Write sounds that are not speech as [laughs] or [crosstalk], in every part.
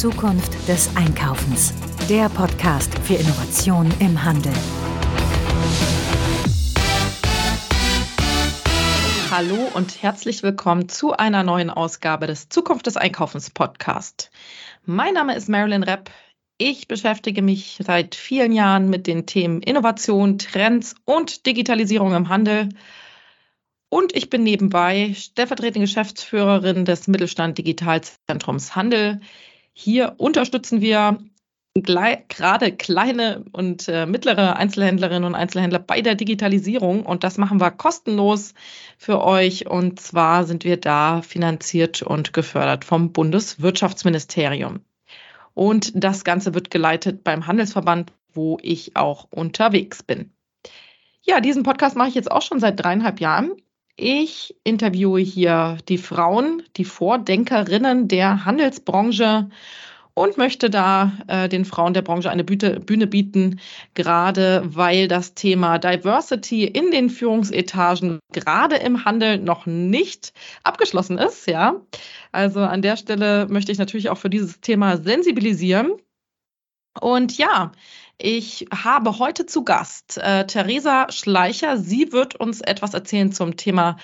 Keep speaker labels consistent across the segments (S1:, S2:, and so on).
S1: Zukunft des Einkaufens. Der Podcast für Innovation im Handel.
S2: Hallo und herzlich willkommen zu einer neuen Ausgabe des Zukunft des Einkaufens Podcast. Mein Name ist Marilyn Repp. Ich beschäftige mich seit vielen Jahren mit den Themen Innovation, Trends und Digitalisierung im Handel. Und ich bin nebenbei stellvertretende Geschäftsführerin des Mittelstand Digitalzentrums Handel. Hier unterstützen wir gerade kleine und äh, mittlere Einzelhändlerinnen und Einzelhändler bei der Digitalisierung und das machen wir kostenlos für euch und zwar sind wir da finanziert und gefördert vom Bundeswirtschaftsministerium. Und das Ganze wird geleitet beim Handelsverband, wo ich auch unterwegs bin. Ja, diesen Podcast mache ich jetzt auch schon seit dreieinhalb Jahren. Ich interviewe hier die Frauen, die Vordenkerinnen der Handelsbranche und möchte da äh, den Frauen der Branche eine Bühne, Bühne bieten, gerade weil das Thema Diversity in den Führungsetagen gerade im Handel noch nicht abgeschlossen ist. Ja, also an der Stelle möchte ich natürlich auch für dieses Thema sensibilisieren. Und ja, ich habe heute zu Gast äh, Theresa Schleicher. Sie wird uns etwas erzählen zum Thema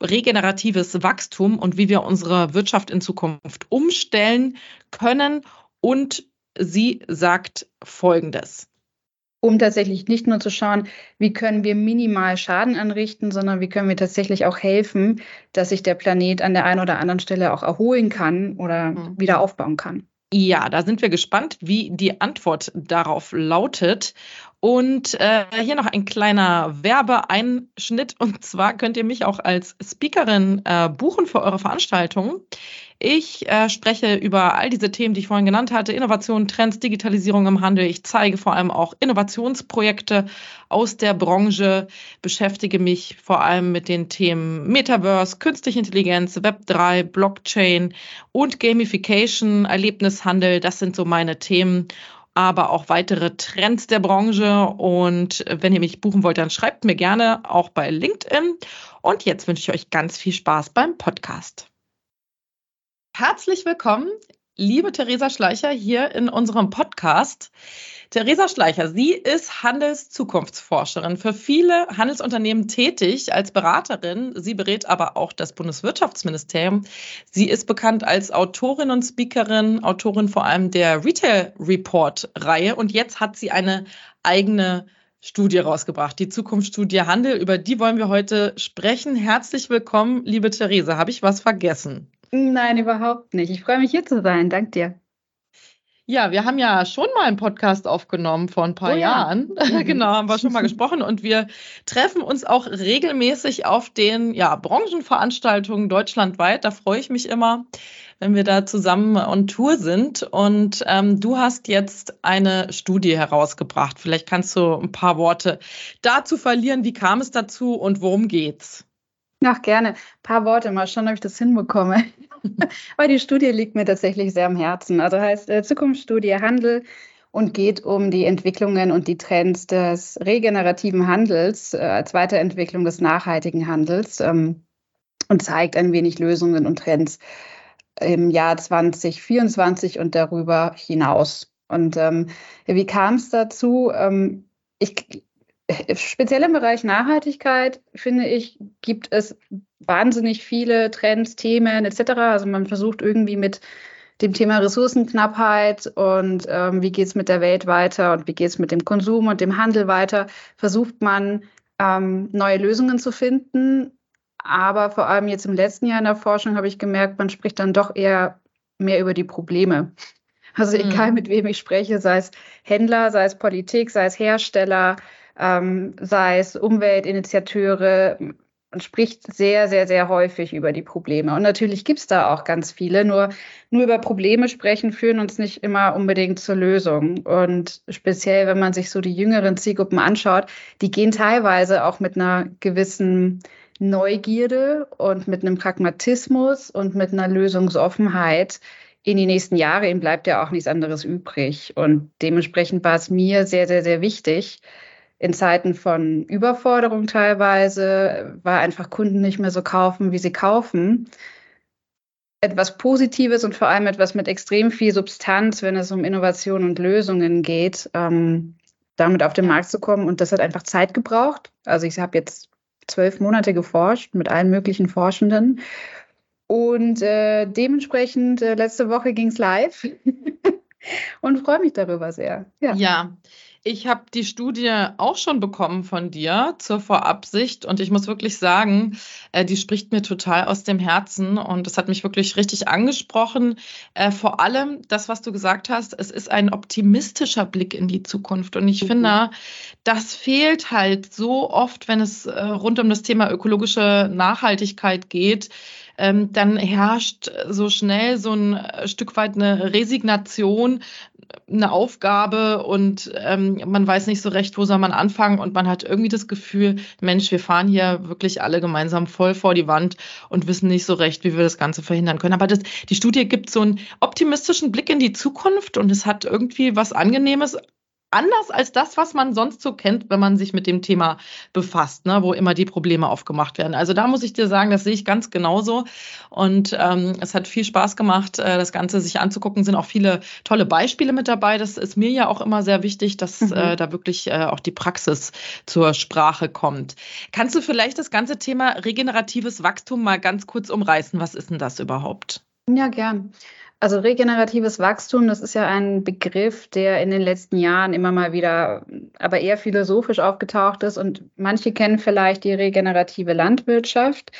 S2: regeneratives Wachstum und wie wir unsere Wirtschaft in Zukunft umstellen können. Und sie sagt Folgendes.
S3: Um tatsächlich nicht nur zu schauen, wie können wir minimal Schaden anrichten, sondern wie können wir tatsächlich auch helfen, dass sich der Planet an der einen oder anderen Stelle auch erholen kann oder mhm. wieder aufbauen kann.
S2: Ja, da sind wir gespannt, wie die Antwort darauf lautet. Und äh, hier noch ein kleiner Werbeeinschnitt. Und zwar könnt ihr mich auch als Speakerin äh, buchen für eure Veranstaltung. Ich äh, spreche über all diese Themen, die ich vorhin genannt hatte, Innovation, Trends, Digitalisierung im Handel. Ich zeige vor allem auch Innovationsprojekte aus der Branche, beschäftige mich vor allem mit den Themen Metaverse, Künstliche Intelligenz, Web3, Blockchain und Gamification, Erlebnishandel. Das sind so meine Themen aber auch weitere Trends der Branche. Und wenn ihr mich buchen wollt, dann schreibt mir gerne auch bei LinkedIn. Und jetzt wünsche ich euch ganz viel Spaß beim Podcast. Herzlich willkommen, liebe Theresa Schleicher, hier in unserem Podcast. Theresa Schleicher, sie ist Handelszukunftsforscherin, für viele Handelsunternehmen tätig als Beraterin. Sie berät aber auch das Bundeswirtschaftsministerium. Sie ist bekannt als Autorin und Speakerin, Autorin vor allem der Retail Report Reihe und jetzt hat sie eine eigene Studie rausgebracht, die Zukunftsstudie Handel. Über die wollen wir heute sprechen. Herzlich willkommen, liebe Theresa. Habe ich was vergessen?
S3: Nein, überhaupt nicht. Ich freue mich hier zu sein. Dank dir.
S2: Ja, wir haben ja schon mal einen Podcast aufgenommen vor ein paar oh, Jahren. Ja. [laughs] genau, haben wir schon mal [laughs] gesprochen und wir treffen uns auch regelmäßig auf den ja, Branchenveranstaltungen deutschlandweit. Da freue ich mich immer, wenn wir da zusammen on Tour sind. Und ähm, du hast jetzt eine Studie herausgebracht. Vielleicht kannst du ein paar Worte dazu verlieren. Wie kam es dazu und worum geht's?
S3: Ach, gerne. Ein paar Worte, mal schauen, ob ich das hinbekomme. [laughs] Weil die Studie liegt mir tatsächlich sehr am Herzen. Also heißt äh, Zukunftsstudie Handel und geht um die Entwicklungen und die Trends des regenerativen Handels äh, als Weiterentwicklung des nachhaltigen Handels ähm, und zeigt ein wenig Lösungen und Trends im Jahr 2024 und darüber hinaus. Und ähm, wie kam es dazu? Ähm, ich Speziell im Bereich Nachhaltigkeit, finde ich, gibt es wahnsinnig viele Trends, Themen etc. Also man versucht irgendwie mit dem Thema Ressourcenknappheit und ähm, wie geht es mit der Welt weiter und wie geht es mit dem Konsum und dem Handel weiter, versucht man ähm, neue Lösungen zu finden. Aber vor allem jetzt im letzten Jahr in der Forschung habe ich gemerkt, man spricht dann doch eher mehr über die Probleme. Also mhm. egal mit wem ich spreche, sei es Händler, sei es Politik, sei es Hersteller, ähm, sei es Umweltinitiateure. Man spricht sehr, sehr, sehr häufig über die Probleme. Und natürlich gibt es da auch ganz viele. Nur, nur über Probleme sprechen führen uns nicht immer unbedingt zur Lösung. Und speziell, wenn man sich so die jüngeren Zielgruppen anschaut, die gehen teilweise auch mit einer gewissen Neugierde und mit einem Pragmatismus und mit einer Lösungsoffenheit in die nächsten Jahre. Ihm bleibt ja auch nichts anderes übrig. Und dementsprechend war es mir sehr, sehr, sehr wichtig, in Zeiten von Überforderung teilweise, weil einfach Kunden nicht mehr so kaufen, wie sie kaufen, etwas Positives und vor allem etwas mit extrem viel Substanz, wenn es um Innovation und Lösungen geht, ähm, damit auf den Markt zu kommen. Und das hat einfach Zeit gebraucht. Also ich habe jetzt zwölf Monate geforscht mit allen möglichen Forschenden. Und äh, dementsprechend, äh, letzte Woche ging es live [laughs] und freue mich darüber sehr.
S2: Ja. ja. Ich habe die Studie auch schon bekommen von dir zur Vorabsicht und ich muss wirklich sagen, äh, die spricht mir total aus dem Herzen und es hat mich wirklich richtig angesprochen. Äh, vor allem das, was du gesagt hast, es ist ein optimistischer Blick in die Zukunft und ich mhm. finde, das fehlt halt so oft, wenn es äh, rund um das Thema ökologische Nachhaltigkeit geht ähm, dann herrscht so schnell so ein äh, Stück weit eine Resignation, eine Aufgabe und ähm, man weiß nicht so recht, wo soll man anfangen und man hat irgendwie das Gefühl, Mensch, wir fahren hier wirklich alle gemeinsam voll vor die Wand und wissen nicht so recht, wie wir das Ganze verhindern können. Aber das, die Studie gibt so einen optimistischen Blick in die Zukunft und es hat irgendwie was Angenehmes anders als das, was man sonst so kennt, wenn man sich mit dem Thema befasst, ne, wo immer die Probleme aufgemacht werden. Also da muss ich dir sagen, das sehe ich ganz genauso. Und ähm, es hat viel Spaß gemacht, äh, das Ganze sich anzugucken. Sind auch viele tolle Beispiele mit dabei. Das ist mir ja auch immer sehr wichtig, dass mhm. äh, da wirklich äh, auch die Praxis zur Sprache kommt. Kannst du vielleicht das ganze Thema regeneratives Wachstum mal ganz kurz umreißen? Was ist denn das überhaupt?
S3: Ja, gern. Also regeneratives Wachstum, das ist ja ein Begriff, der in den letzten Jahren immer mal wieder, aber eher philosophisch aufgetaucht ist. Und manche kennen vielleicht die regenerative Landwirtschaft.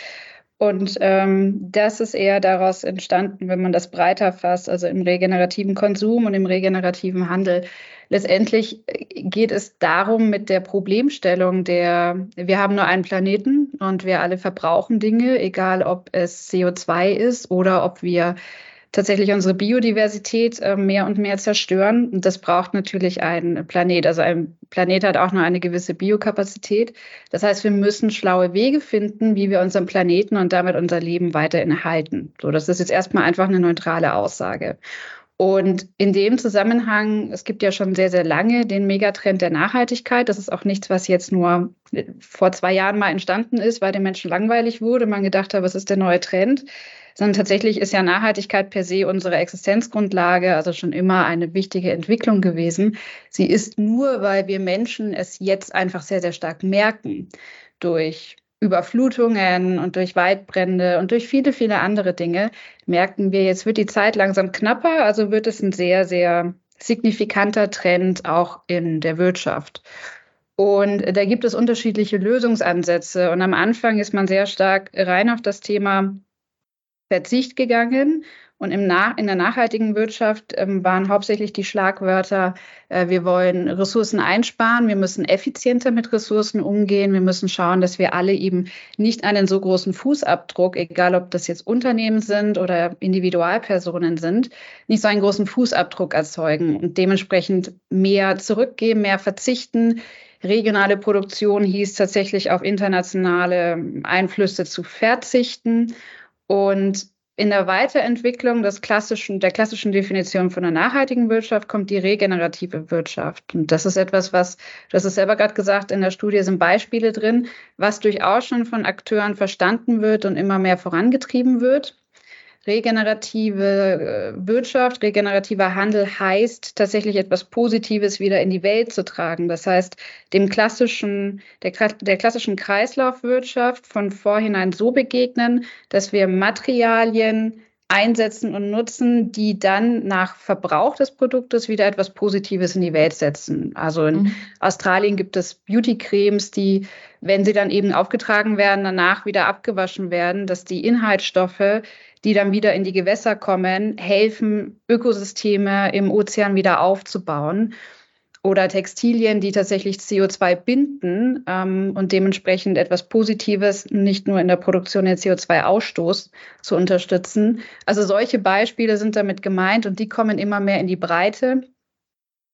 S3: Und ähm, das ist eher daraus entstanden, wenn man das breiter fasst, also im regenerativen Konsum und im regenerativen Handel. Letztendlich geht es darum, mit der Problemstellung der, wir haben nur einen Planeten und wir alle verbrauchen Dinge, egal ob es CO2 ist oder ob wir tatsächlich unsere Biodiversität äh, mehr und mehr zerstören. Und das braucht natürlich ein Planet. Also ein Planet hat auch nur eine gewisse Biokapazität. Das heißt, wir müssen schlaue Wege finden, wie wir unseren Planeten und damit unser Leben weiterhin erhalten. So, das ist jetzt erstmal einfach eine neutrale Aussage. Und in dem Zusammenhang, es gibt ja schon sehr, sehr lange den Megatrend der Nachhaltigkeit. Das ist auch nichts, was jetzt nur vor zwei Jahren mal entstanden ist, weil den Menschen langweilig wurde. Man gedacht hat, was ist der neue Trend? Sondern tatsächlich ist ja Nachhaltigkeit per se unsere Existenzgrundlage, also schon immer eine wichtige Entwicklung gewesen. Sie ist nur, weil wir Menschen es jetzt einfach sehr, sehr stark merken durch Überflutungen und durch Waldbrände und durch viele, viele andere Dinge, merken wir, jetzt wird die Zeit langsam knapper, also wird es ein sehr, sehr signifikanter Trend auch in der Wirtschaft. Und da gibt es unterschiedliche Lösungsansätze. Und am Anfang ist man sehr stark rein auf das Thema Verzicht gegangen. Und im Nach in der nachhaltigen Wirtschaft ähm, waren hauptsächlich die Schlagwörter, äh, wir wollen Ressourcen einsparen, wir müssen effizienter mit Ressourcen umgehen, wir müssen schauen, dass wir alle eben nicht einen so großen Fußabdruck, egal ob das jetzt Unternehmen sind oder Individualpersonen sind, nicht so einen großen Fußabdruck erzeugen und dementsprechend mehr zurückgeben, mehr verzichten. Regionale Produktion hieß tatsächlich auf internationale Einflüsse zu verzichten und in der Weiterentwicklung des klassischen, der klassischen Definition von einer nachhaltigen Wirtschaft kommt die regenerative Wirtschaft. Und das ist etwas, was, du hast es selber gerade gesagt, in der Studie sind Beispiele drin, was durchaus schon von Akteuren verstanden wird und immer mehr vorangetrieben wird regenerative äh, Wirtschaft, regenerativer Handel heißt tatsächlich etwas Positives wieder in die Welt zu tragen. Das heißt, dem klassischen, der, der klassischen Kreislaufwirtschaft von vorhinein so begegnen, dass wir Materialien einsetzen und nutzen, die dann nach Verbrauch des Produktes wieder etwas Positives in die Welt setzen. Also in mhm. Australien gibt es Beauty-Cremes, die, wenn sie dann eben aufgetragen werden, danach wieder abgewaschen werden, dass die Inhaltsstoffe die dann wieder in die Gewässer kommen, helfen, Ökosysteme im Ozean wieder aufzubauen. Oder Textilien, die tatsächlich CO2 binden ähm, und dementsprechend etwas Positives nicht nur in der Produktion den CO2-Ausstoß zu unterstützen. Also solche Beispiele sind damit gemeint und die kommen immer mehr in die Breite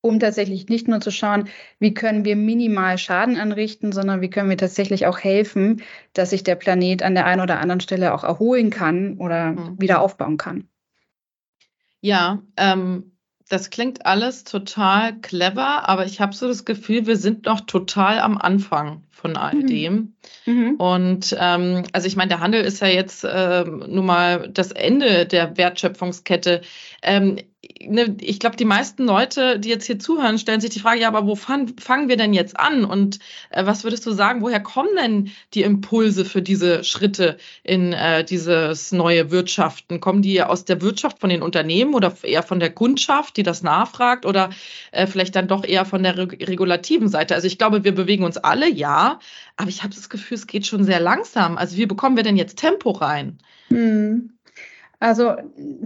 S3: um tatsächlich nicht nur zu schauen, wie können wir minimal Schaden anrichten, sondern wie können wir tatsächlich auch helfen, dass sich der Planet an der einen oder anderen Stelle auch erholen kann oder mhm. wieder aufbauen kann.
S2: Ja, ähm, Das klingt alles total clever, aber ich habe so das Gefühl, wir sind noch total am Anfang von all mhm. dem. Mhm. Und ähm, also ich meine, der Handel ist ja jetzt äh, nun mal das Ende der Wertschöpfungskette. Ähm, ne, ich glaube, die meisten Leute, die jetzt hier zuhören, stellen sich die Frage, ja, aber wo fang, fangen wir denn jetzt an? Und äh, was würdest du sagen, woher kommen denn die Impulse für diese Schritte in äh, dieses neue Wirtschaften? Kommen die aus der Wirtschaft, von den Unternehmen oder eher von der Kundschaft, die das nachfragt oder äh, vielleicht dann doch eher von der regulativen Seite? Also ich glaube, wir bewegen uns alle, ja, aber ich habe das Gefühl, es geht schon sehr langsam. Also wie bekommen wir denn jetzt Tempo rein?
S3: Hm. Also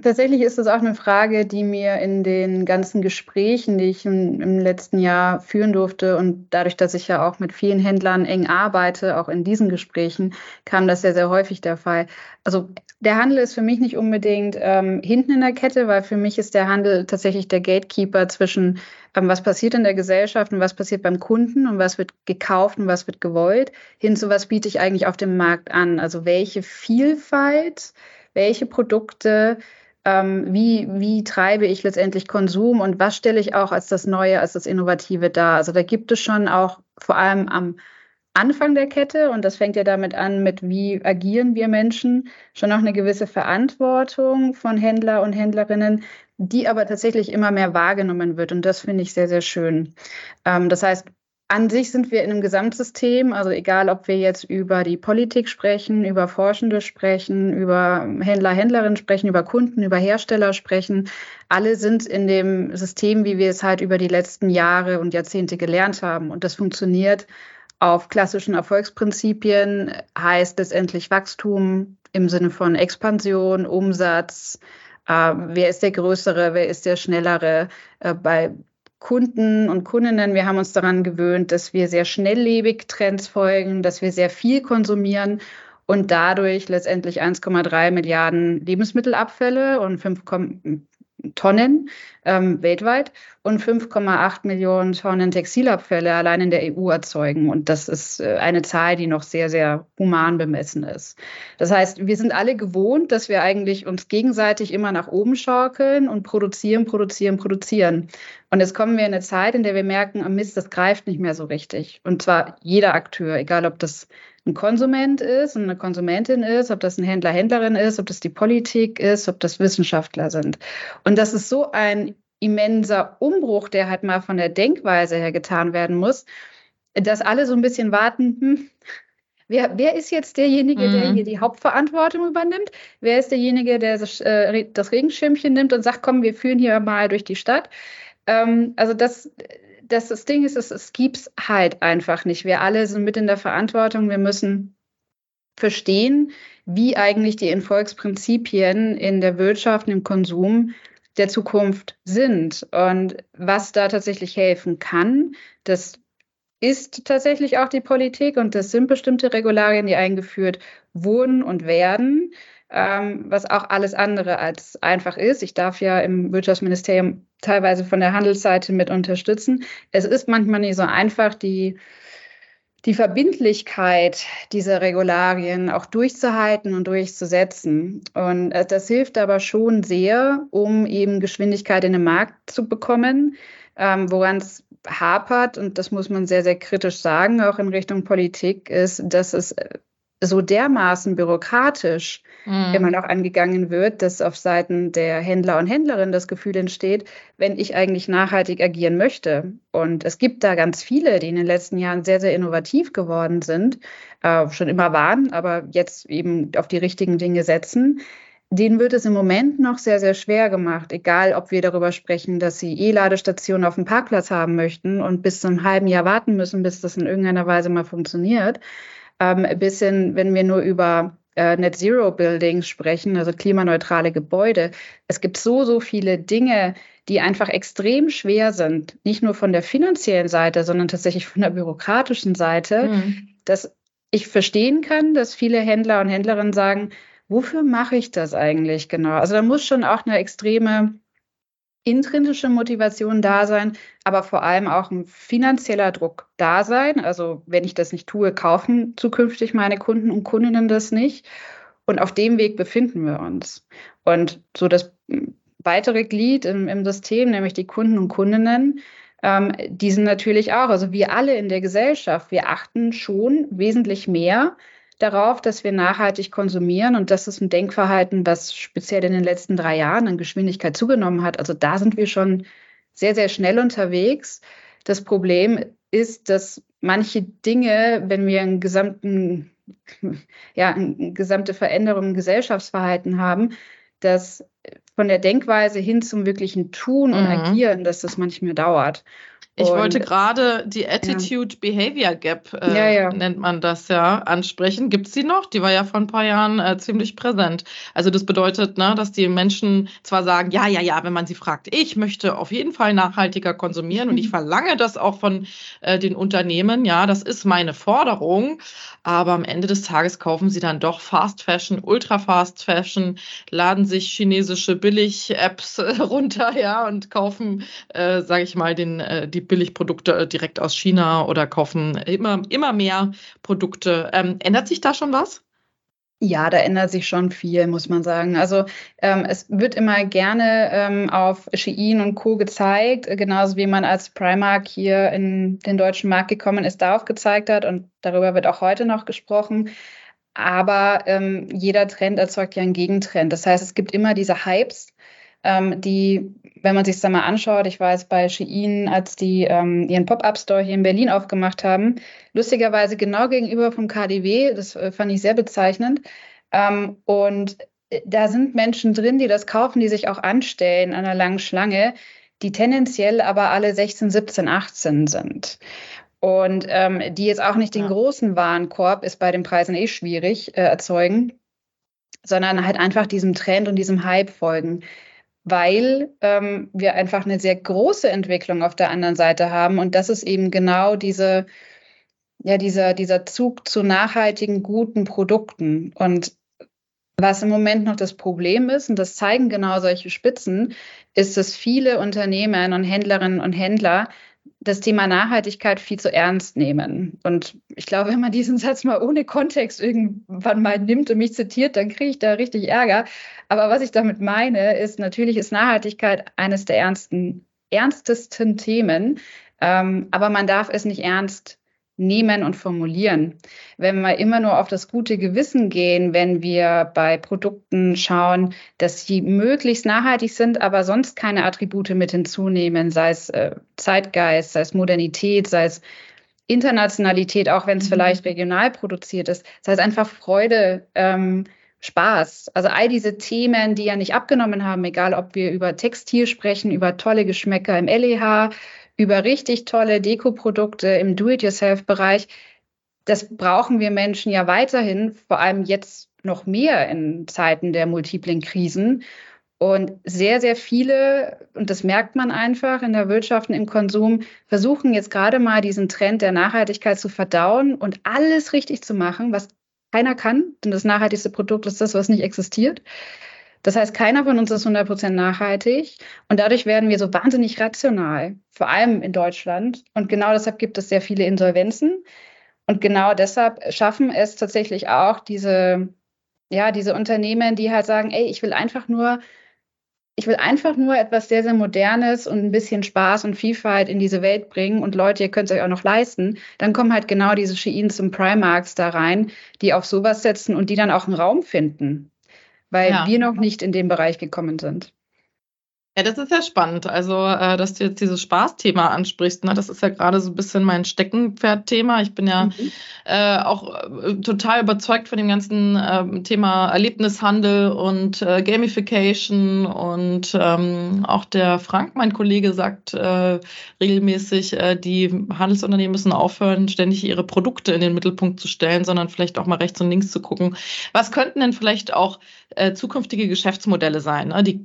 S3: tatsächlich ist das auch eine Frage, die mir in den ganzen Gesprächen, die ich im, im, letzten Jahr führen durfte und dadurch, dass ich ja auch mit vielen Händlern eng arbeite, auch in diesen Gesprächen, kam das sehr, sehr häufig der Fall. Also der Handel ist für mich nicht unbedingt ähm, hinten in der Kette, weil für mich ist der Handel tatsächlich der Gatekeeper zwischen, ähm, was passiert in der Gesellschaft und was passiert beim Kunden und was wird gekauft und was wird gewollt, hin zu was biete ich eigentlich auf dem Markt an. Also welche Vielfalt welche Produkte, ähm, wie, wie treibe ich letztendlich Konsum und was stelle ich auch als das Neue, als das Innovative dar. Also da gibt es schon auch vor allem am Anfang der Kette, und das fängt ja damit an, mit wie agieren wir Menschen, schon auch eine gewisse Verantwortung von Händler und Händlerinnen, die aber tatsächlich immer mehr wahrgenommen wird. Und das finde ich sehr, sehr schön. Ähm, das heißt, an sich sind wir in einem Gesamtsystem, also egal, ob wir jetzt über die Politik sprechen, über Forschende sprechen, über Händler, Händlerinnen sprechen, über Kunden, über Hersteller sprechen, alle sind in dem System, wie wir es halt über die letzten Jahre und Jahrzehnte gelernt haben. Und das funktioniert auf klassischen Erfolgsprinzipien, heißt letztendlich Wachstum im Sinne von Expansion, Umsatz, äh, wer ist der Größere, wer ist der Schnellere. Äh, bei Kunden und Kundinnen, wir haben uns daran gewöhnt, dass wir sehr schnelllebig Trends folgen, dass wir sehr viel konsumieren und dadurch letztendlich 1,3 Milliarden Lebensmittelabfälle und 5, Tonnen ähm, weltweit und 5,8 Millionen Tonnen Textilabfälle allein in der EU erzeugen. Und das ist äh, eine Zahl, die noch sehr, sehr human bemessen ist. Das heißt, wir sind alle gewohnt, dass wir eigentlich uns gegenseitig immer nach oben schaukeln und produzieren, produzieren, produzieren. Und jetzt kommen wir in eine Zeit, in der wir merken, oh Mist, das greift nicht mehr so richtig. Und zwar jeder Akteur, egal ob das ein Konsument ist und eine Konsumentin ist, ob das ein Händler, Händlerin ist, ob das die Politik ist, ob das Wissenschaftler sind. Und das ist so ein immenser Umbruch, der halt mal von der Denkweise her getan werden muss, dass alle so ein bisschen warten, hm, Wer, wer, ist jetzt derjenige, der mhm. hier die Hauptverantwortung übernimmt? Wer ist derjenige, der das, äh, das Regenschirmchen nimmt und sagt, komm, wir führen hier mal durch die Stadt? Ähm, also das, das, das Ding ist, es, es gibt es halt einfach nicht. Wir alle sind mit in der Verantwortung. Wir müssen verstehen, wie eigentlich die Erfolgsprinzipien in der Wirtschaft, im Konsum der Zukunft sind und was da tatsächlich helfen kann. Das ist tatsächlich auch die Politik und das sind bestimmte Regularien, die eingeführt wurden und werden ähm, was auch alles andere als einfach ist. Ich darf ja im Wirtschaftsministerium teilweise von der Handelsseite mit unterstützen. Es ist manchmal nicht so einfach, die, die Verbindlichkeit dieser Regularien auch durchzuhalten und durchzusetzen. Und äh, das hilft aber schon sehr, um eben Geschwindigkeit in den Markt zu bekommen. Ähm, Woran es hapert, und das muss man sehr, sehr kritisch sagen, auch in Richtung Politik, ist, dass es äh, so dermaßen bürokratisch mhm. immer noch angegangen wird, dass auf Seiten der Händler und Händlerinnen das Gefühl entsteht, wenn ich eigentlich nachhaltig agieren möchte. Und es gibt da ganz viele, die in den letzten Jahren sehr, sehr innovativ geworden sind, äh, schon immer waren, aber jetzt eben auf die richtigen Dinge setzen. Denen wird es im Moment noch sehr, sehr schwer gemacht, egal ob wir darüber sprechen, dass sie E-Ladestationen auf dem Parkplatz haben möchten und bis zu einem halben Jahr warten müssen, bis das in irgendeiner Weise mal funktioniert ähm, bis hin, wenn wir nur über äh, Net Zero Buildings sprechen, also klimaneutrale Gebäude. Es gibt so, so viele Dinge, die einfach extrem schwer sind, nicht nur von der finanziellen Seite, sondern tatsächlich von der bürokratischen Seite, mhm. dass ich verstehen kann, dass viele Händler und Händlerinnen sagen, wofür mache ich das eigentlich genau? Also da muss schon auch eine extreme intrinsische Motivation da sein, aber vor allem auch ein finanzieller Druck da sein. Also wenn ich das nicht tue, kaufen zukünftig meine Kunden und Kundinnen das nicht. Und auf dem Weg befinden wir uns. Und so das weitere Glied im, im System, nämlich die Kunden und Kundinnen, ähm, die sind natürlich auch, also wir alle in der Gesellschaft, wir achten schon wesentlich mehr darauf, dass wir nachhaltig konsumieren. Und das ist ein Denkverhalten, was speziell in den letzten drei Jahren an Geschwindigkeit zugenommen hat. Also da sind wir schon sehr, sehr schnell unterwegs. Das Problem ist, dass manche Dinge, wenn wir einen gesamten, [laughs] ja, eine gesamte Veränderung im Gesellschaftsverhalten haben, dass von der Denkweise hin zum wirklichen Tun und mhm. Agieren, dass das manchmal dauert.
S2: Ich und, wollte gerade die Attitude-Behavior Gap, äh, ja, ja. nennt man das ja, ansprechen. Gibt es die noch? Die war ja vor ein paar Jahren äh, ziemlich präsent. Also das bedeutet, ne, dass die Menschen zwar sagen, ja, ja, ja, wenn man sie fragt, ich möchte auf jeden Fall nachhaltiger konsumieren und ich [laughs] verlange das auch von äh, den Unternehmen, ja, das ist meine Forderung, aber am Ende des Tages kaufen sie dann doch Fast Fashion, Ultra Fast Fashion, laden sich chinesische Billig-Apps [laughs] runter, ja, und kaufen, äh, sage ich mal, den, äh, die Billigprodukte äh, direkt aus China oder kaufen immer, immer mehr Produkte. Ähm, ändert sich da schon was?
S3: Ja, da ändert sich schon viel, muss man sagen. Also ähm, es wird immer gerne ähm, auf Shein und Co. gezeigt, genauso wie man als Primark hier in den deutschen Markt gekommen ist, darauf gezeigt hat und darüber wird auch heute noch gesprochen. Aber ähm, jeder Trend erzeugt ja einen Gegentrend. Das heißt, es gibt immer diese Hypes, ähm, die, wenn man sich das mal anschaut, ich jetzt bei Shein, als die ähm, ihren Pop-Up-Store hier in Berlin aufgemacht haben, lustigerweise genau gegenüber vom KDW, das äh, fand ich sehr bezeichnend. Ähm, und äh, da sind Menschen drin, die das kaufen, die sich auch anstellen an einer langen Schlange, die tendenziell aber alle 16, 17, 18 sind. Und ähm, die jetzt auch nicht den ja. großen Warenkorb, ist bei den Preisen eh schwierig, äh, erzeugen, sondern halt einfach diesem Trend und diesem Hype folgen weil ähm, wir einfach eine sehr große Entwicklung auf der anderen Seite haben. Und das ist eben genau diese, ja, dieser, dieser Zug zu nachhaltigen, guten Produkten. Und was im Moment noch das Problem ist, und das zeigen genau solche Spitzen, ist, dass viele Unternehmen und Händlerinnen und Händler das Thema Nachhaltigkeit viel zu ernst nehmen. Und ich glaube, wenn man diesen Satz mal ohne Kontext irgendwann mal nimmt und mich zitiert, dann kriege ich da richtig Ärger. Aber was ich damit meine, ist, natürlich ist Nachhaltigkeit eines der ernsten, ernstesten Themen. Ähm, aber man darf es nicht ernst nehmen und formulieren. Wenn wir immer nur auf das gute Gewissen gehen, wenn wir bei Produkten schauen, dass sie möglichst nachhaltig sind, aber sonst keine Attribute mit hinzunehmen, sei es äh, Zeitgeist, sei es Modernität, sei es Internationalität, auch wenn es mhm. vielleicht regional produziert ist, sei es einfach Freude, ähm, Spaß. Also all diese Themen, die ja nicht abgenommen haben, egal ob wir über Textil sprechen, über tolle Geschmäcker im LEH, über richtig tolle Dekoprodukte im Do-it-yourself-Bereich. Das brauchen wir Menschen ja weiterhin, vor allem jetzt noch mehr in Zeiten der multiplen Krisen. Und sehr, sehr viele, und das merkt man einfach in der Wirtschaft und im Konsum, versuchen jetzt gerade mal diesen Trend der Nachhaltigkeit zu verdauen und alles richtig zu machen, was keiner kann. Denn das nachhaltigste Produkt ist das, was nicht existiert. Das heißt, keiner von uns ist 100% nachhaltig und dadurch werden wir so wahnsinnig rational, vor allem in Deutschland. Und genau deshalb gibt es sehr viele Insolvenzen. Und genau deshalb schaffen es tatsächlich auch diese, ja, diese Unternehmen, die halt sagen, ey, ich will einfach nur, ich will einfach nur etwas sehr, sehr Modernes und ein bisschen Spaß und Vielfalt in diese Welt bringen und Leute, ihr könnt es euch auch noch leisten. Dann kommen halt genau diese Sheins und Primarks da rein, die auf sowas setzen und die dann auch einen Raum finden weil ja. wir noch nicht in den Bereich gekommen sind.
S2: Ja, das ist ja spannend. Also, äh, dass du jetzt dieses Spaßthema ansprichst, ne? das ist ja gerade so ein bisschen mein Steckenpferd-Thema. Ich bin ja mhm. äh, auch äh, total überzeugt von dem ganzen äh, Thema Erlebnishandel und äh, Gamification. Und ähm, auch der Frank, mein Kollege, sagt äh, regelmäßig, die Handelsunternehmen müssen aufhören, ständig ihre Produkte in den Mittelpunkt zu stellen, sondern vielleicht auch mal rechts und links zu gucken. Was könnten denn vielleicht auch zukünftige Geschäftsmodelle sein? Ne? Die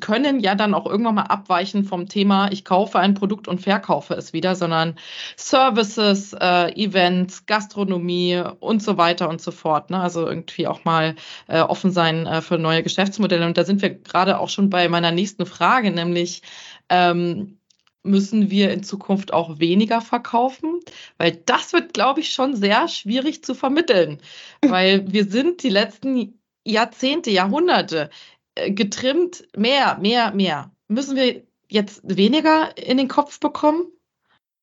S2: können können ja dann auch irgendwann mal abweichen vom Thema, ich kaufe ein Produkt und verkaufe es wieder, sondern Services, äh, Events, Gastronomie und so weiter und so fort. Ne? Also irgendwie auch mal äh, offen sein äh, für neue Geschäftsmodelle. Und da sind wir gerade auch schon bei meiner nächsten Frage, nämlich ähm, müssen wir in Zukunft auch weniger verkaufen? Weil das wird, glaube ich, schon sehr schwierig zu vermitteln, [laughs] weil wir sind die letzten Jahrzehnte, Jahrhunderte getrimmt, mehr, mehr, mehr. Müssen wir jetzt weniger in den Kopf bekommen?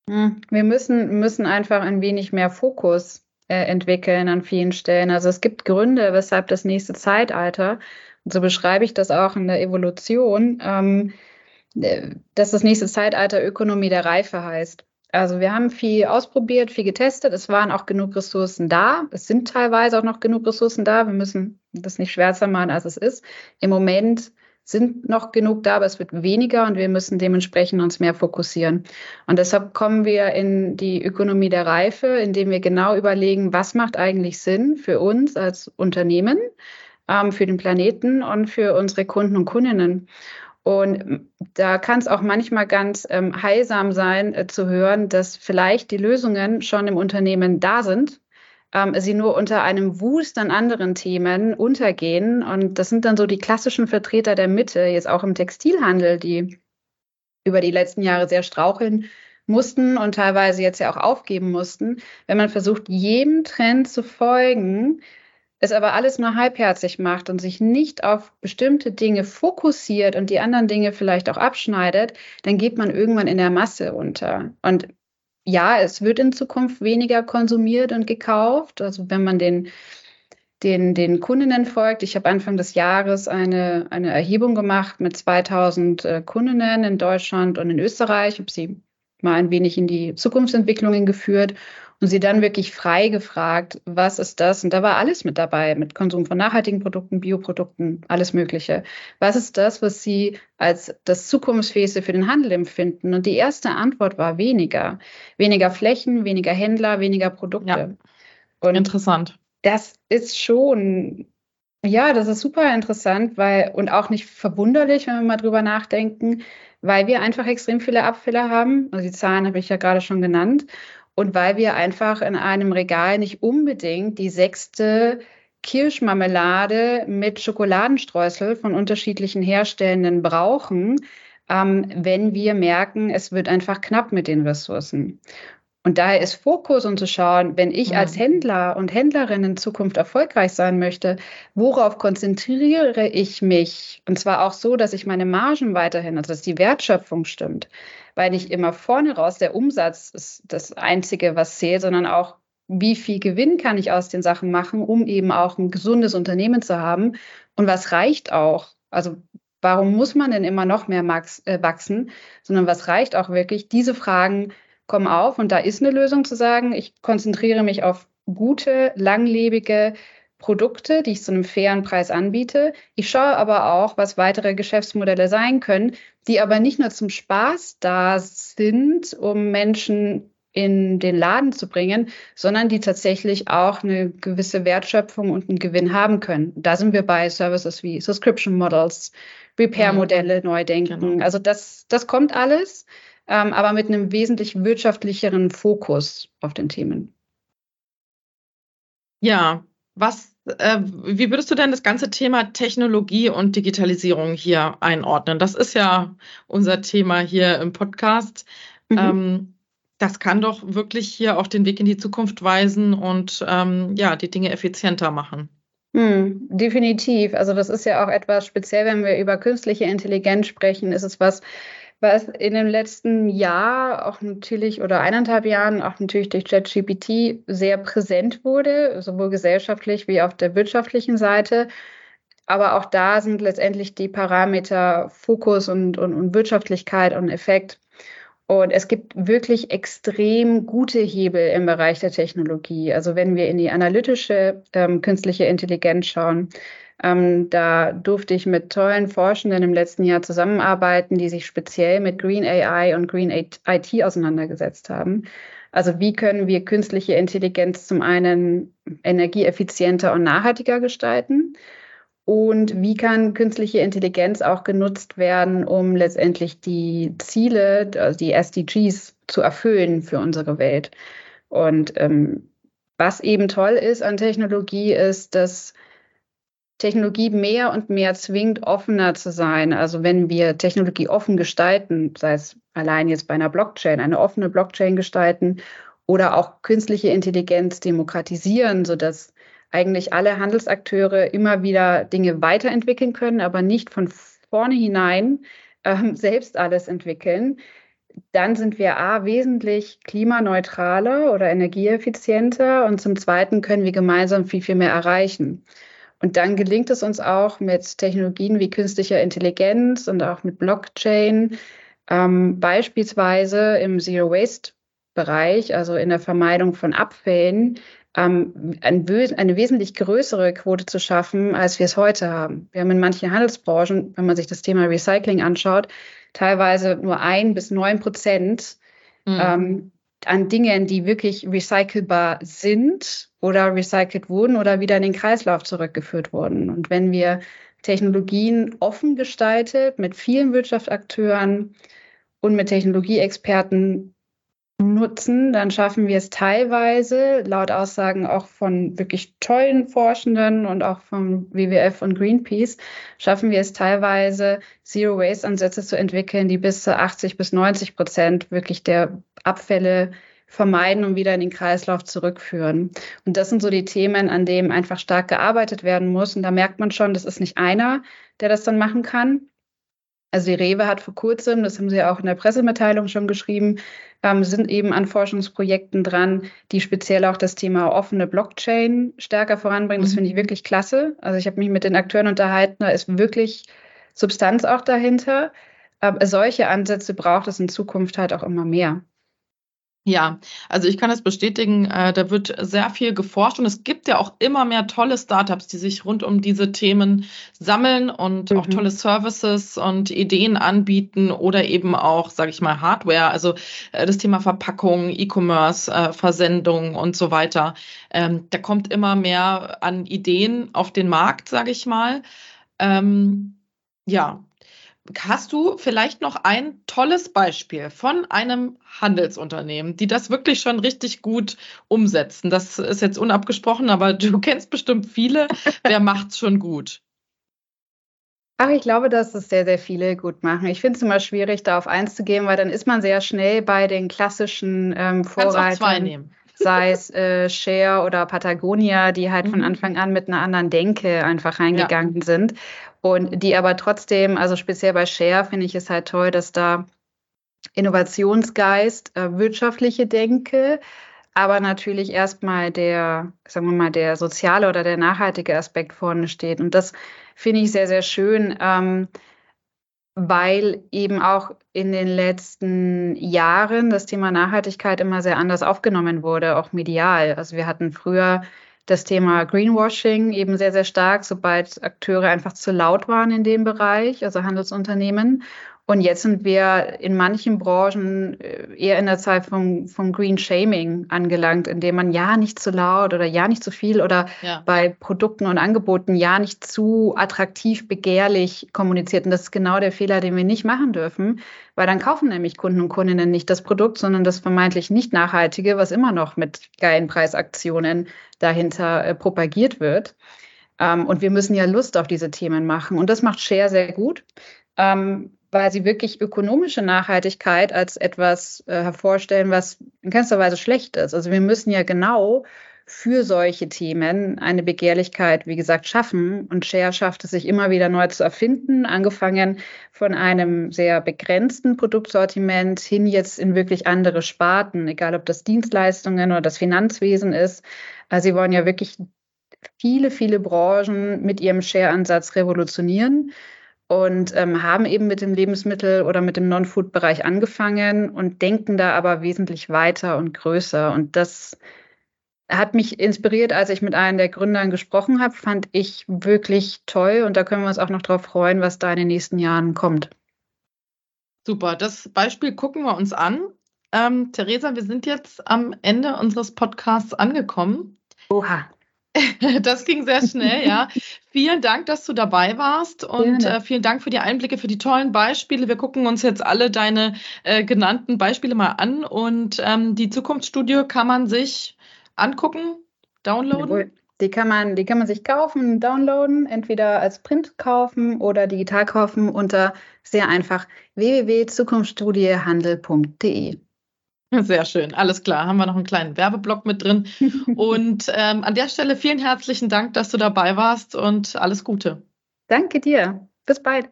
S3: Hm, wir müssen, müssen einfach ein wenig mehr Fokus äh, entwickeln an vielen Stellen. Also es gibt Gründe, weshalb das nächste Zeitalter, und so beschreibe ich das auch in der Evolution, ähm, äh, dass das nächste Zeitalter Ökonomie der Reife heißt. Also wir haben viel ausprobiert, viel getestet. Es waren auch genug Ressourcen da. Es sind teilweise auch noch genug Ressourcen da. Wir müssen das nicht schwärzer machen, als es ist. Im Moment sind noch genug da, aber es wird weniger und wir müssen dementsprechend uns mehr fokussieren. Und deshalb kommen wir in die Ökonomie der Reife, indem wir genau überlegen, was macht eigentlich Sinn für uns als Unternehmen, ähm, für den Planeten und für unsere Kunden und Kundinnen. Und da kann es auch manchmal ganz ähm, heilsam sein äh, zu hören, dass vielleicht die Lösungen schon im Unternehmen da sind ähm, sie nur unter einem Wust an anderen Themen untergehen. Und das sind dann so die klassischen Vertreter der Mitte, jetzt auch im Textilhandel, die über die letzten Jahre sehr straucheln mussten und teilweise jetzt ja auch aufgeben mussten, wenn man versucht, jedem Trend zu folgen, es aber alles nur halbherzig macht und sich nicht auf bestimmte Dinge fokussiert und die anderen Dinge vielleicht auch abschneidet, dann geht man irgendwann in der Masse unter. Und ja, es wird in Zukunft weniger konsumiert und gekauft. Also wenn man den, den, den Kundinnen folgt. Ich habe Anfang des Jahres eine, eine Erhebung gemacht mit 2000 äh, Kundinnen in Deutschland und in Österreich. Ich habe sie mal ein wenig in die Zukunftsentwicklungen geführt und sie dann wirklich frei gefragt, was ist das? Und da war alles mit dabei, mit Konsum von nachhaltigen Produkten, Bioprodukten, alles Mögliche. Was ist das, was sie als das Zukunftsfähigste für den Handel empfinden? Und die erste Antwort war weniger. Weniger Flächen, weniger Händler, weniger Produkte. Ja.
S2: Und Interessant.
S3: Das ist schon ja, das ist super interessant, weil und auch nicht verwunderlich, wenn wir mal drüber nachdenken, weil wir einfach extrem viele Abfälle haben. Also die Zahlen habe ich ja gerade schon genannt und weil wir einfach in einem Regal nicht unbedingt die sechste Kirschmarmelade mit Schokoladenstreusel von unterschiedlichen Herstellenden brauchen, ähm, wenn wir merken, es wird einfach knapp mit den Ressourcen. Und daher ist Fokus, um zu schauen, wenn ich als Händler und Händlerin in Zukunft erfolgreich sein möchte, worauf konzentriere ich mich? Und zwar auch so, dass ich meine Margen weiterhin, also dass die Wertschöpfung stimmt weil nicht immer vorne raus der Umsatz ist das Einzige, was zählt, sondern auch, wie viel Gewinn kann ich aus den Sachen machen, um eben auch ein gesundes Unternehmen zu haben und was reicht auch. Also warum muss man denn immer noch mehr äh, wachsen, sondern was reicht auch wirklich? Diese Fragen kommen auf und da ist eine Lösung zu sagen, ich konzentriere mich auf gute, langlebige, Produkte, die ich zu einem fairen Preis anbiete. Ich schaue aber auch, was weitere Geschäftsmodelle sein können, die aber nicht nur zum Spaß da sind, um Menschen in den Laden zu bringen, sondern die tatsächlich auch eine gewisse Wertschöpfung und einen Gewinn haben können. Da sind wir bei Services wie Subscription Models, Repair-Modelle mhm. neu denken. Genau. Also das, das kommt alles, ähm, aber mit einem wesentlich wirtschaftlicheren Fokus auf den Themen.
S2: Ja, was äh, wie würdest du denn das ganze Thema Technologie und Digitalisierung hier einordnen? Das ist ja unser Thema hier im Podcast. Mhm. Ähm, das kann doch wirklich hier auch den Weg in die Zukunft weisen und ähm, ja, die Dinge effizienter machen.
S3: Hm, definitiv. Also das ist ja auch etwas speziell, wenn wir über künstliche Intelligenz sprechen, ist es was, was in dem letzten Jahr auch natürlich oder eineinhalb Jahren auch natürlich durch ChatGPT sehr präsent wurde, sowohl gesellschaftlich wie auf der wirtschaftlichen Seite. Aber auch da sind letztendlich die Parameter Fokus und, und, und Wirtschaftlichkeit und Effekt. Und es gibt wirklich extrem gute Hebel im Bereich der Technologie. Also wenn wir in die analytische ähm, künstliche Intelligenz schauen, ähm, da durfte ich mit tollen Forschenden im letzten Jahr zusammenarbeiten, die sich speziell mit Green AI und Green IT auseinandergesetzt haben. Also wie können wir künstliche Intelligenz zum einen energieeffizienter und nachhaltiger gestalten? Und wie kann künstliche Intelligenz auch genutzt werden, um letztendlich die Ziele, also die SDGs zu erfüllen für unsere Welt? Und ähm, was eben toll ist an Technologie, ist, dass Technologie mehr und mehr zwingt, offener zu sein. Also wenn wir Technologie offen gestalten, sei es allein jetzt bei einer Blockchain, eine offene Blockchain gestalten oder auch künstliche Intelligenz demokratisieren, sodass eigentlich alle Handelsakteure immer wieder Dinge weiterentwickeln können, aber nicht von vorne hinein ähm, [laughs] selbst alles entwickeln, dann sind wir A, wesentlich klimaneutraler oder energieeffizienter und zum Zweiten können wir gemeinsam viel, viel mehr erreichen. Und dann gelingt es uns auch mit Technologien wie künstlicher Intelligenz und auch mit Blockchain, ähm, beispielsweise im Zero Waste Bereich, also in der Vermeidung von Abfällen, ähm, ein, eine wesentlich größere Quote zu schaffen, als wir es heute haben. Wir haben in manchen Handelsbranchen, wenn man sich das Thema Recycling anschaut, teilweise nur ein bis neun Prozent mhm. ähm, an Dingen, die wirklich recycelbar sind oder recycelt wurden oder wieder in den Kreislauf zurückgeführt wurden. Und wenn wir Technologien offen gestaltet mit vielen Wirtschaftsakteuren und mit Technologieexperten nutzen, dann schaffen wir es teilweise, laut Aussagen auch von wirklich tollen Forschenden und auch vom WWF und Greenpeace, schaffen wir es teilweise, Zero-Waste-Ansätze zu entwickeln, die bis zu 80 bis 90 Prozent wirklich der Abfälle vermeiden und wieder in den Kreislauf zurückführen. Und das sind so die Themen, an denen einfach stark gearbeitet werden muss. Und da merkt man schon, das ist nicht einer, der das dann machen kann, also die Rewe hat vor kurzem, das haben sie ja auch in der Pressemitteilung schon geschrieben, ähm, sind eben an Forschungsprojekten dran, die speziell auch das Thema offene Blockchain stärker voranbringen. Das finde ich mhm. wirklich klasse. Also ich habe mich mit den Akteuren unterhalten, da ist wirklich Substanz auch dahinter. Aber solche Ansätze braucht es in Zukunft halt auch immer mehr.
S2: Ja, also ich kann es bestätigen, äh, da wird sehr viel geforscht und es gibt ja auch immer mehr tolle Startups, die sich rund um diese Themen sammeln und mhm. auch tolle Services und Ideen anbieten oder eben auch, sage ich mal, Hardware, also äh, das Thema Verpackung, E-Commerce, äh, Versendung und so weiter. Ähm, da kommt immer mehr an Ideen auf den Markt, sage ich mal. Ähm, ja, Hast du vielleicht noch ein tolles Beispiel von einem Handelsunternehmen, die das wirklich schon richtig gut umsetzen? Das ist jetzt unabgesprochen, aber du [laughs] kennst bestimmt viele. Wer macht's schon gut?
S3: Ach, ich glaube, dass es sehr, sehr viele gut machen. Ich finde es immer schwierig, da auf eins zu gehen, weil dann ist man sehr schnell bei den klassischen ähm, Vorreitern. Sei es äh, Share oder Patagonia, die halt mhm. von Anfang an mit einer anderen Denke einfach reingegangen ja. sind. Und die aber trotzdem, also speziell bei Share finde ich es halt toll, dass da Innovationsgeist, äh, wirtschaftliche Denke, aber natürlich erstmal der, sagen wir mal, der soziale oder der nachhaltige Aspekt vorne steht. Und das finde ich sehr, sehr schön. Ähm, weil eben auch in den letzten Jahren das Thema Nachhaltigkeit immer sehr anders aufgenommen wurde, auch medial. Also wir hatten früher das Thema Greenwashing eben sehr, sehr stark, sobald Akteure einfach zu laut waren in dem Bereich, also Handelsunternehmen. Und jetzt sind wir in manchen Branchen äh, eher in der Zeit vom, vom Green Shaming angelangt, indem man ja nicht zu laut oder ja nicht zu viel oder ja. bei Produkten und Angeboten ja nicht zu attraktiv, begehrlich kommuniziert. Und das ist genau der Fehler, den wir nicht machen dürfen, weil dann kaufen nämlich Kunden und Kundinnen nicht das Produkt, sondern das vermeintlich nicht nachhaltige, was immer noch mit geilen Preisaktionen dahinter äh, propagiert wird. Ähm, und wir müssen ja Lust auf diese Themen machen. Und das macht Share sehr gut. Ähm, weil sie wirklich ökonomische Nachhaltigkeit als etwas äh, hervorstellen, was in keinster Weise schlecht ist. Also wir müssen ja genau für solche Themen eine Begehrlichkeit, wie gesagt, schaffen. Und Share schafft es sich immer wieder neu zu erfinden, angefangen von einem sehr begrenzten Produktsortiment hin jetzt in wirklich andere Sparten, egal ob das Dienstleistungen oder das Finanzwesen ist. Also sie wollen ja wirklich viele, viele Branchen mit ihrem Share-Ansatz revolutionieren und ähm, haben eben mit dem Lebensmittel- oder mit dem Non-Food-Bereich angefangen und denken da aber wesentlich weiter und größer. Und das hat mich inspiriert, als ich mit einem der Gründern gesprochen habe, fand ich wirklich toll. Und da können wir uns auch noch darauf freuen, was da in den nächsten Jahren kommt.
S2: Super, das Beispiel gucken wir uns an. Ähm, Theresa, wir sind jetzt am Ende unseres Podcasts angekommen.
S3: Oha. [laughs]
S2: Das ging sehr schnell, ja. vielen Dank, dass du dabei warst und äh, vielen Dank für die Einblicke, für die tollen Beispiele. Wir gucken uns jetzt alle deine äh, genannten Beispiele mal an und ähm, die Zukunftsstudie kann man sich angucken, downloaden.
S3: Die kann man, die kann man sich kaufen, downloaden, entweder als Print kaufen oder digital kaufen unter sehr einfach www.zukunftsstudiehandel.de.
S2: Sehr schön, alles klar. Haben wir noch einen kleinen Werbeblock mit drin. [laughs] Und ähm, an der Stelle vielen herzlichen Dank, dass du dabei warst und alles Gute.
S3: Danke dir. Bis bald.